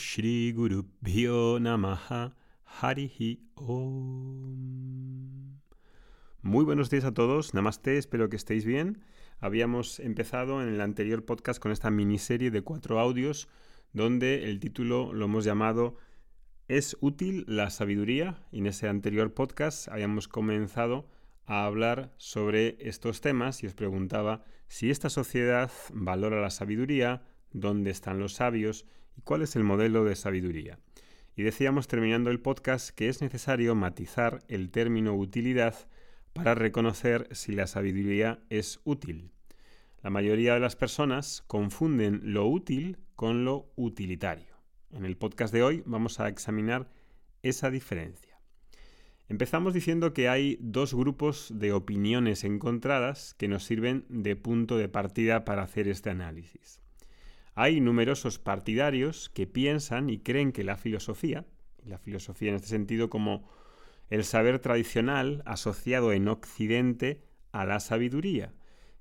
Shri Guru Namaha Harihi Om. Muy buenos días a todos, Namaste, espero que estéis bien. Habíamos empezado en el anterior podcast con esta miniserie de cuatro audios donde el título lo hemos llamado ¿Es útil la sabiduría? Y en ese anterior podcast habíamos comenzado a hablar sobre estos temas y os preguntaba si esta sociedad valora la sabiduría, dónde están los sabios y cuál es el modelo de sabiduría. Y decíamos terminando el podcast que es necesario matizar el término utilidad para reconocer si la sabiduría es útil. La mayoría de las personas confunden lo útil con lo utilitario. En el podcast de hoy vamos a examinar esa diferencia. Empezamos diciendo que hay dos grupos de opiniones encontradas que nos sirven de punto de partida para hacer este análisis. Hay numerosos partidarios que piensan y creen que la filosofía, la filosofía en este sentido como el saber tradicional asociado en Occidente a la sabiduría,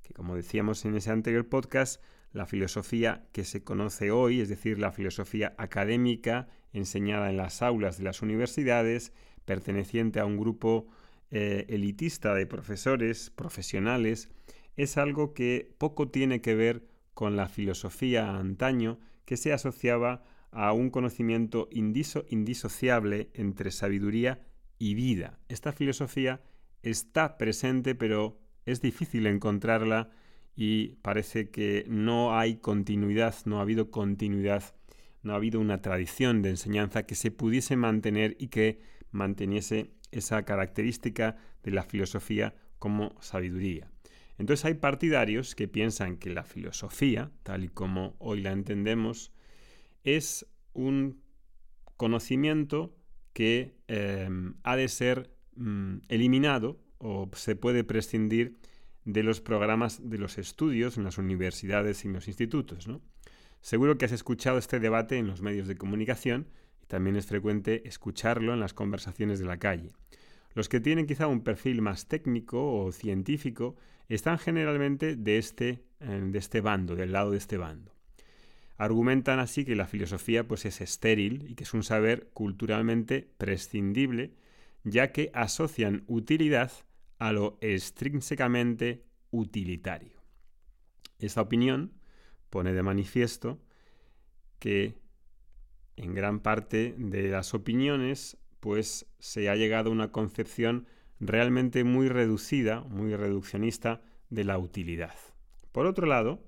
que como decíamos en ese anterior podcast, la filosofía que se conoce hoy, es decir, la filosofía académica enseñada en las aulas de las universidades, perteneciente a un grupo eh, elitista de profesores, profesionales, es algo que poco tiene que ver con la filosofía antaño que se asociaba a un conocimiento indisociable entre sabiduría y vida. Esta filosofía está presente, pero es difícil encontrarla y parece que no hay continuidad, no ha habido continuidad, no ha habido una tradición de enseñanza que se pudiese mantener y que manteniese esa característica de la filosofía como sabiduría. Entonces hay partidarios que piensan que la filosofía, tal y como hoy la entendemos, es un conocimiento que em, ha de ser mm, eliminado o se puede prescindir de los programas de los estudios en las universidades y en los institutos. Seguro que has escuchado este debate en los medios de comunicación y también es frecuente escucharlo en las conversaciones de la calle. Los que tienen quizá un perfil más técnico o científico están generalmente de este, eh, de este bando, del lado de este bando. Argumentan así que la filosofía pues, es estéril y que es un saber culturalmente prescindible, ya que asocian utilidad a lo extrínsecamente utilitario. Esta opinión pone de manifiesto que en gran parte de las opiniones pues se ha llegado a una concepción realmente muy reducida, muy reduccionista de la utilidad. Por otro lado,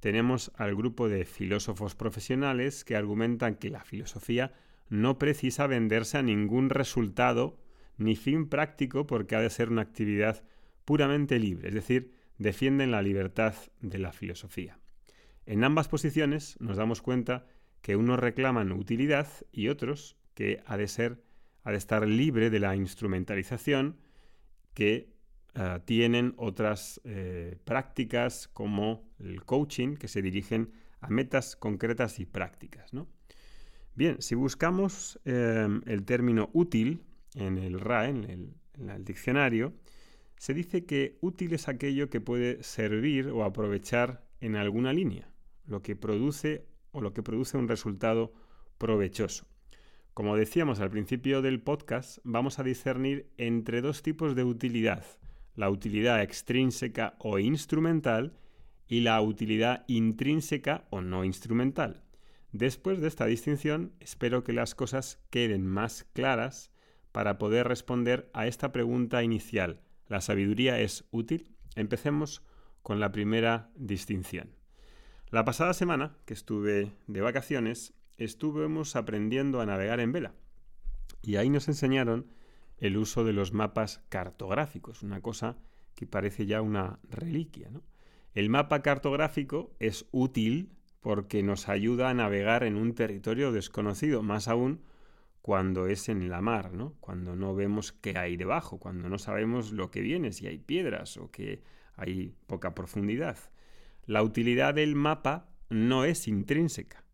tenemos al grupo de filósofos profesionales que argumentan que la filosofía no precisa venderse a ningún resultado ni fin práctico porque ha de ser una actividad puramente libre, es decir, defienden la libertad de la filosofía. En ambas posiciones nos damos cuenta que unos reclaman utilidad y otros que ha de ser ha de estar libre de la instrumentalización que eh, tienen otras eh, prácticas como el coaching que se dirigen a metas concretas y prácticas. Bien, si buscamos em, el término útil en el RAE, en el diccionario, se dice que útil es aquello que puede servir o aprovechar en alguna línea, lo que produce o lo que produce un resultado provechoso. Como decíamos al principio del podcast, vamos a discernir entre dos tipos de utilidad, la utilidad extrínseca o instrumental y la utilidad intrínseca o no instrumental. Después de esta distinción, espero que las cosas queden más claras para poder responder a esta pregunta inicial. ¿La sabiduría es útil? Empecemos con la primera distinción. La pasada semana, que estuve de vacaciones, estuvimos aprendiendo a navegar en vela. Y ahí nos enseñaron el uso de los mapas cartográficos, una cosa que parece ya una reliquia. El mapa cartográfico es útil porque nos ayuda a navegar en un territorio desconocido, más aún cuando es en la mar, cuando no vemos qué hay debajo, cuando no sabemos lo que viene, si hay piedras o que hay poca profundidad. La utilidad del mapa no es intrínseca.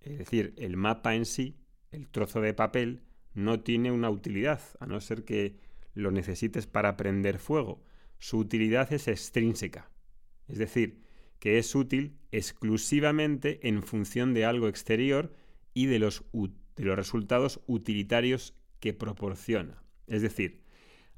Es decir, el mapa en sí, el trozo de papel, no tiene una utilidad, a no ser que lo necesites para prender fuego. Su utilidad es extrínseca. Es decir, que es útil exclusivamente en función de algo exterior y de los, resultados utilitarios que proporciona. Es decir,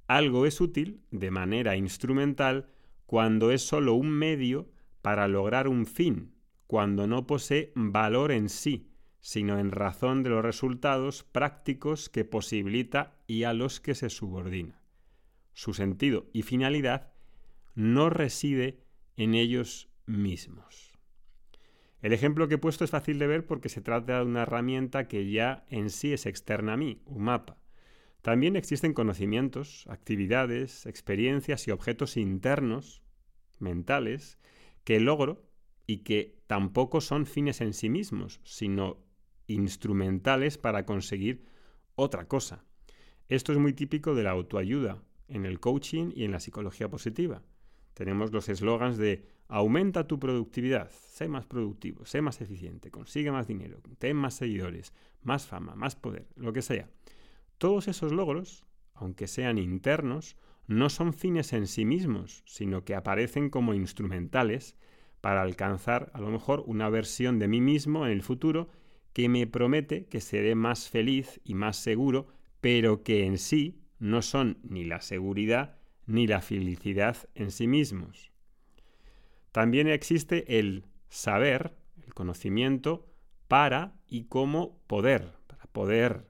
algo es útil de manera instrumental cuando es solo un medio para lograr un fin, cuando no posee valor en sí, sino en razón de los resultados prácticos que posibilita y a los que se subordina. Su sentido y finalidad no reside en ellos mismos. El ejemplo que he puesto es fácil de ver porque se trata de una herramienta que ya en sí es externa a mí, un mapa. También existen conocimientos, actividades, experiencias y objetos internos, mentales, que logro y que tampoco son fines en sí mismos, sino instrumentales para conseguir otra cosa. Esto es muy típico de la autoayuda, en el coaching y en la psicología positiva. Tenemos los eslogans de aumenta tu productividad, sé más productivo, sé más eficiente, consigue más dinero, ten más seguidores, más fama, más poder, lo que sea. Todos esos logros, aunque sean internos, no son fines en sí mismos, sino que aparecen como instrumentales para alcanzar a lo mejor una versión de mí mismo en el futuro que me promete que seré más feliz y más seguro, pero que en sí no son ni la seguridad ni la felicidad en sí mismos. También existe el saber, el conocimiento, para y como poder, para poder,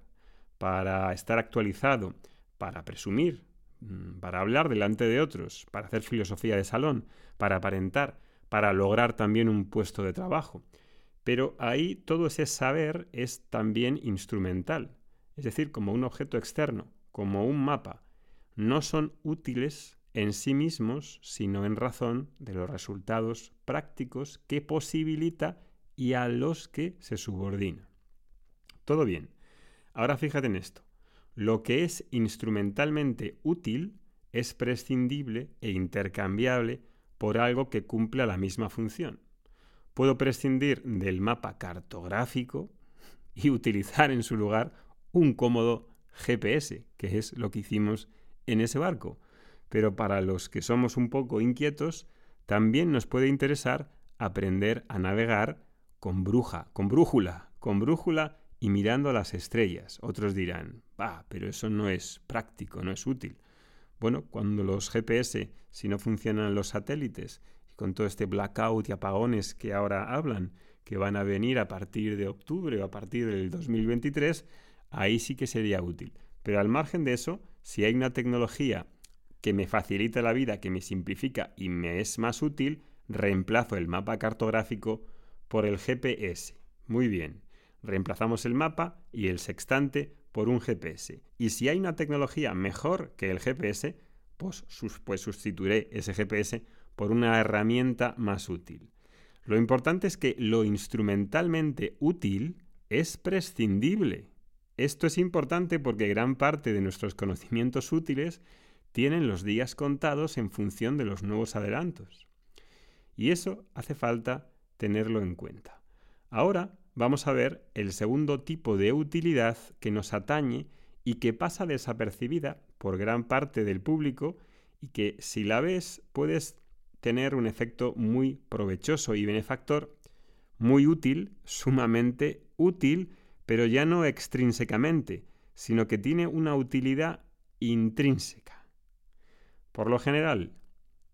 para estar actualizado, para presumir, mm, para hablar delante de otros, para hacer filosofía de salón, para aparentar, para lograr también un puesto de trabajo. Pero ahí todo ese saber es también instrumental, es decir, como un objeto externo, como un mapa. No son útiles en sí mismos, sino en razón de los resultados prácticos que posibilita y a los que se subordina. Todo bien. Ahora fíjate en esto. Lo que es instrumentalmente útil es prescindible e intercambiable por algo que cumpla la misma función. Puedo prescindir del mapa cartográfico y utilizar en su lugar un cómodo GPS, que es lo que hicimos en ese barco pero para los que somos un poco inquietos, también nos puede interesar aprender a navegar con bruja, con brújula, con brújula y mirando a las estrellas. Otros dirán, ah, pero eso no es práctico, no es útil. Bueno, cuando los GPS, si no funcionan los satélites, y con todo este blackout y apagones que ahora hablan, que van a venir a partir de octubre o a partir del 2023, ahí sí que sería útil. Pero al margen de eso, si hay una tecnología que me facilita la vida, que me simplifica y me es más útil, reemplazo el mapa cartográfico por el GPS. Muy bien, reemplazamos el mapa y el sextante por un GPS. Y si hay una tecnología mejor que el GPS, pues, pues sustituiré ese GPS por una herramienta más útil. Lo importante es que lo instrumentalmente útil es prescindible. Esto es importante porque gran parte de nuestros conocimientos útiles tienen los días contados en función de los nuevos adelantos. Y eso hace falta tenerlo en cuenta. Ahora vamos a ver el segundo tipo de utilidad que nos atañe y que pasa desapercibida por gran parte del público y que si la ves puedes tener un efecto muy provechoso y benefactor, muy útil, sumamente útil, pero ya no extrínsecamente, sino que tiene una utilidad intrínseca. Por lo general,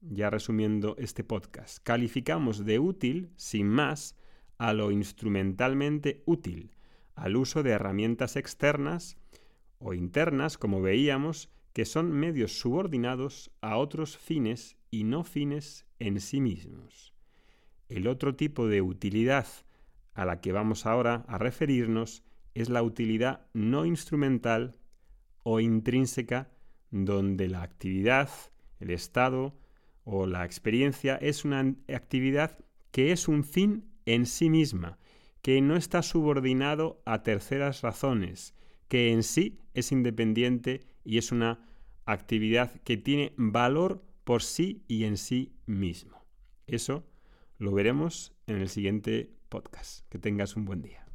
ya resumiendo este podcast, calificamos de útil, sin más, a lo instrumentalmente útil, al uso de herramientas externas o internas, como veíamos, que son medios subordinados a otros fines y no fines en sí mismos. El otro tipo de utilidad a la que vamos ahora a referirnos es la utilidad no instrumental o intrínseca donde la actividad, el estado o la experiencia es una actividad que es un fin en sí misma, que no está subordinado a terceras razones, que en sí es independiente y es una actividad que tiene valor por sí y en sí mismo. Eso lo veremos en el siguiente podcast. Que tengas un buen día.